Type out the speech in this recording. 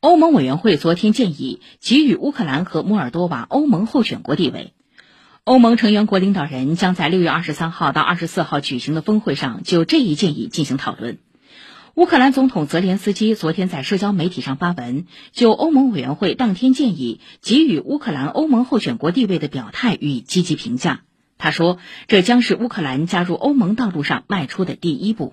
欧盟委员会昨天建议给予乌克兰和摩尔多瓦欧盟候选国地位。欧盟成员国领导人将在六月二十三号到二十四号举行的峰会上就这一建议进行讨论。乌克兰总统泽连斯基昨天在社交媒体上发文就欧盟委员会当天建议给予乌克兰欧盟候选国地位的表态予以积极评价。他说这将是乌克兰加入欧盟道路上迈出的第一步。